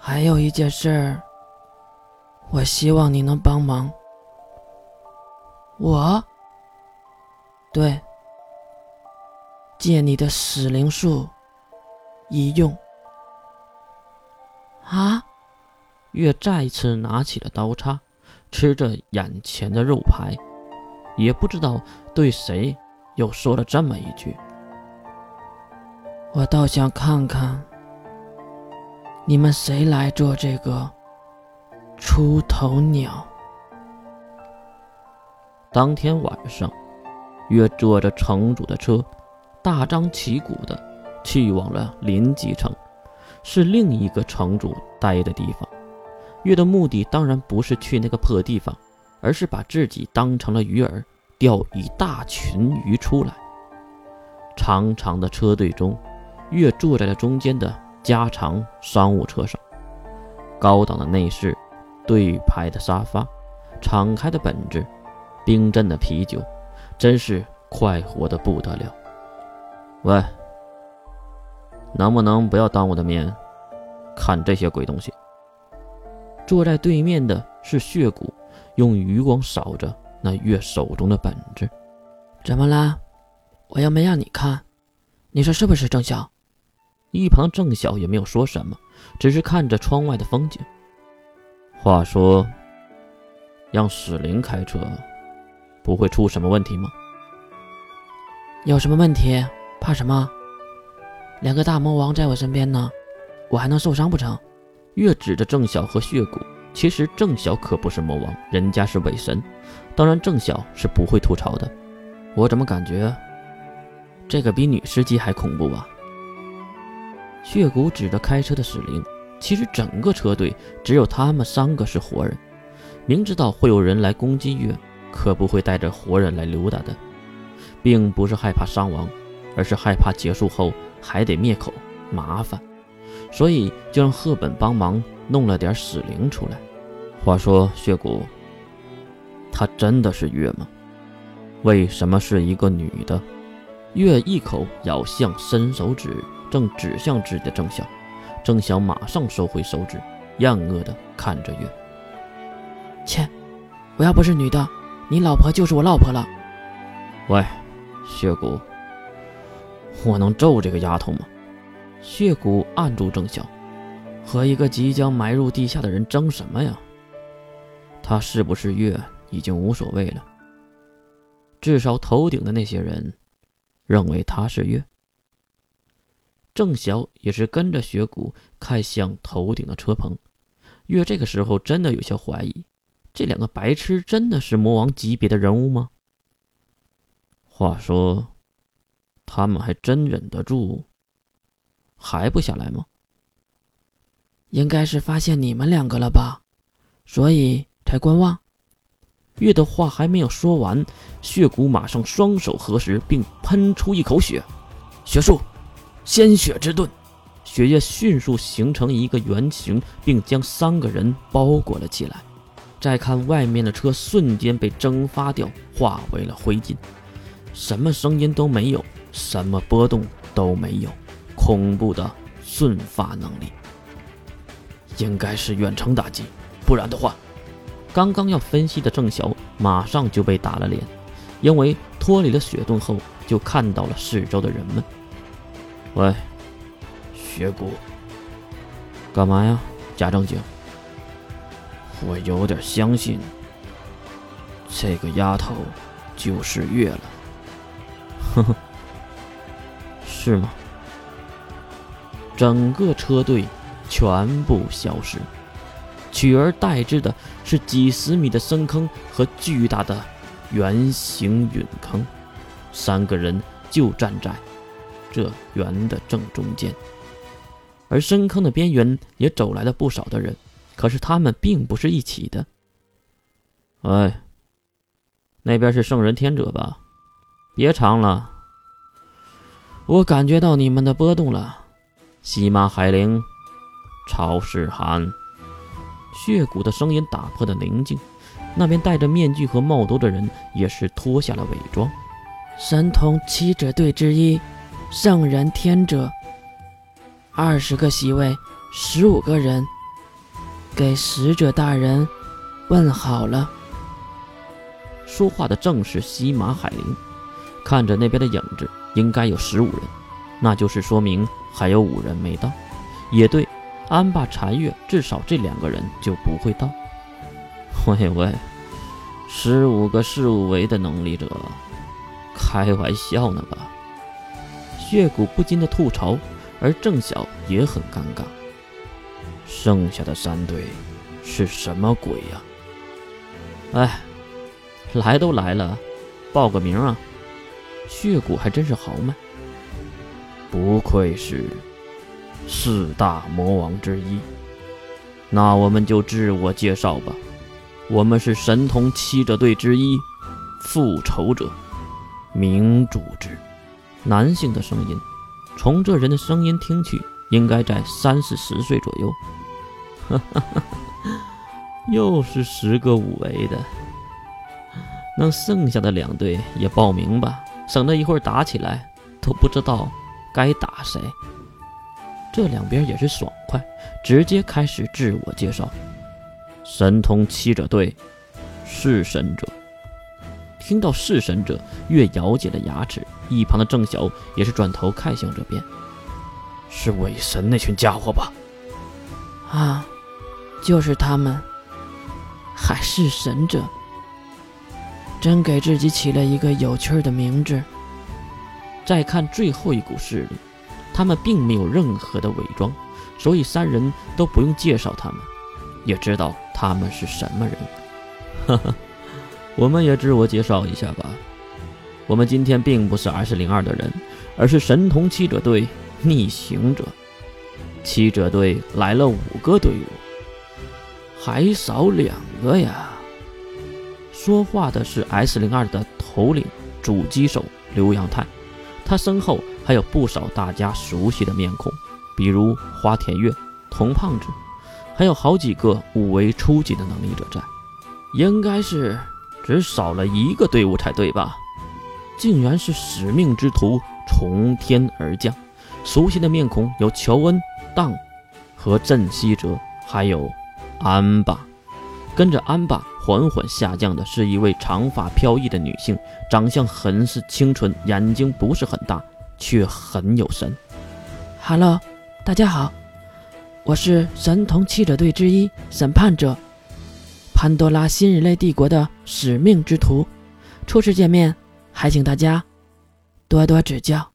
还有一件事儿，我希望你能帮忙。我？对，借你的死灵术一用。啊！月再次拿起了刀叉，吃着眼前的肉排，也不知道对谁又说了这么一句：“我倒想看看，你们谁来做这个出头鸟。”当天晚上，月坐着城主的车，大张旗鼓的去往了临济城，是另一个城主待的地方。月的目的当然不是去那个破地方，而是把自己当成了鱼饵，钓一大群鱼出来。长长的车队中，月坐在了中间的加长商务车上，高档的内饰，对排的沙发，敞开的本子。冰镇的啤酒，真是快活的不得了。喂，能不能不要当我的面看这些鬼东西？坐在对面的是血骨，用余光扫着那月手中的本子。怎么啦？我又没让你看，你说是不是，郑晓？一旁郑晓也没有说什么，只是看着窗外的风景。话说，让史灵开车。不会出什么问题吗？有什么问题？怕什么？两个大魔王在我身边呢，我还能受伤不成？月指着郑晓和血骨，其实郑晓可不是魔王，人家是伪神。当然，郑晓是不会吐槽的。我怎么感觉这个比女司机还恐怖啊？血骨指着开车的史灵，其实整个车队只有他们三个是活人，明知道会有人来攻击月。可不会带着活人来溜达的，并不是害怕伤亡，而是害怕结束后还得灭口麻烦，所以就让赫本帮忙弄了点死灵出来。话说血骨，她真的是月吗？为什么是一个女的？月一口咬向伸手指，正指向自己的郑晓，郑晓马上收回手指，厌恶的看着月。切，我要不是女的。你老婆就是我老婆了。喂，血骨，我能咒这个丫头吗？血骨按住郑晓，和一个即将埋入地下的人争什么呀？他是不是月已经无所谓了。至少头顶的那些人认为他是月。郑晓也是跟着血骨看向头顶的车棚。月这个时候真的有些怀疑。这两个白痴真的是魔王级别的人物吗？话说，他们还真忍得住，还不下来吗？应该是发现你们两个了吧，所以才观望。月的话还没有说完，血骨马上双手合十，并喷出一口血，血术，鲜血之盾，血液迅速形成一个圆形，并将三个人包裹了起来。再看外面的车，瞬间被蒸发掉，化为了灰烬，什么声音都没有，什么波动都没有，恐怖的瞬发能力，应该是远程打击，不然的话，刚刚要分析的郑晓马上就被打了脸，因为脱离了血盾后，就看到了四周的人们。喂，血骨，干嘛呀？假正经。我有点相信，这个丫头就是月了。呵呵，是吗？整个车队全部消失，取而代之的是几十米的深坑和巨大的圆形陨坑。三个人就站在这圆的正中间，而深坑的边缘也走来了不少的人。可是他们并不是一起的。哎，那边是圣人天者吧？别藏了，我感觉到你们的波动了。西马海灵，超世寒，血骨的声音打破了宁静。那边戴着面具和帽兜的人也是脱下了伪装。神通七者队之一，圣人天者，二十个席位，十五个人。给使者大人问好了。说话的正是西马海灵，看着那边的影子，应该有十五人，那就是说明还有五人没到。也对，安霸禅月至少这两个人就不会到。喂喂，十五个四五维的能力者，开玩笑呢吧？血骨不禁的吐槽，而郑晓也很尴尬。剩下的三队是什么鬼呀？哎。来都来了，报个名啊！血骨还真是豪迈，不愧是四大魔王之一。那我们就自我介绍吧，我们是神童七者队之一，复仇者明主之。男性的声音，从这人的声音听去，应该在三四十岁左右。哈哈哈，又是十个五维的。让剩下的两队也报名吧，省得一会儿打起来都不知道该打谁。这两边也是爽快，直接开始自我介绍。神通七者队，弑神者。听到弑神者，月咬紧了牙齿。一旁的郑晓也是转头看向这边，是伪神那群家伙吧？啊，就是他们，还是神者。真给自己起了一个有趣的名字。再看最后一股势力，他们并没有任何的伪装，所以三人都不用介绍他们，也知道他们是什么人。哈哈，我们也自我介绍一下吧。我们今天并不是 S 零二的人，而是神童七者队逆行者。七者队来了五个队伍，还少两个呀。说话的是 S 零二的头领主机手刘阳泰，他身后还有不少大家熟悉的面孔，比如花田月、童胖子，还有好几个五维初级的能力者在，应该是只少了一个队伍才对吧？竟然是使命之徒从天而降，熟悉的面孔有乔恩、当和镇西哲，还有安巴，跟着安巴。缓缓下降的是一位长发飘逸的女性，长相很是清纯，眼睛不是很大，却很有神。Hello，大家好，我是神童七者队之一审判者，潘多拉新人类帝国的使命之徒。初次见面，还请大家多多指教。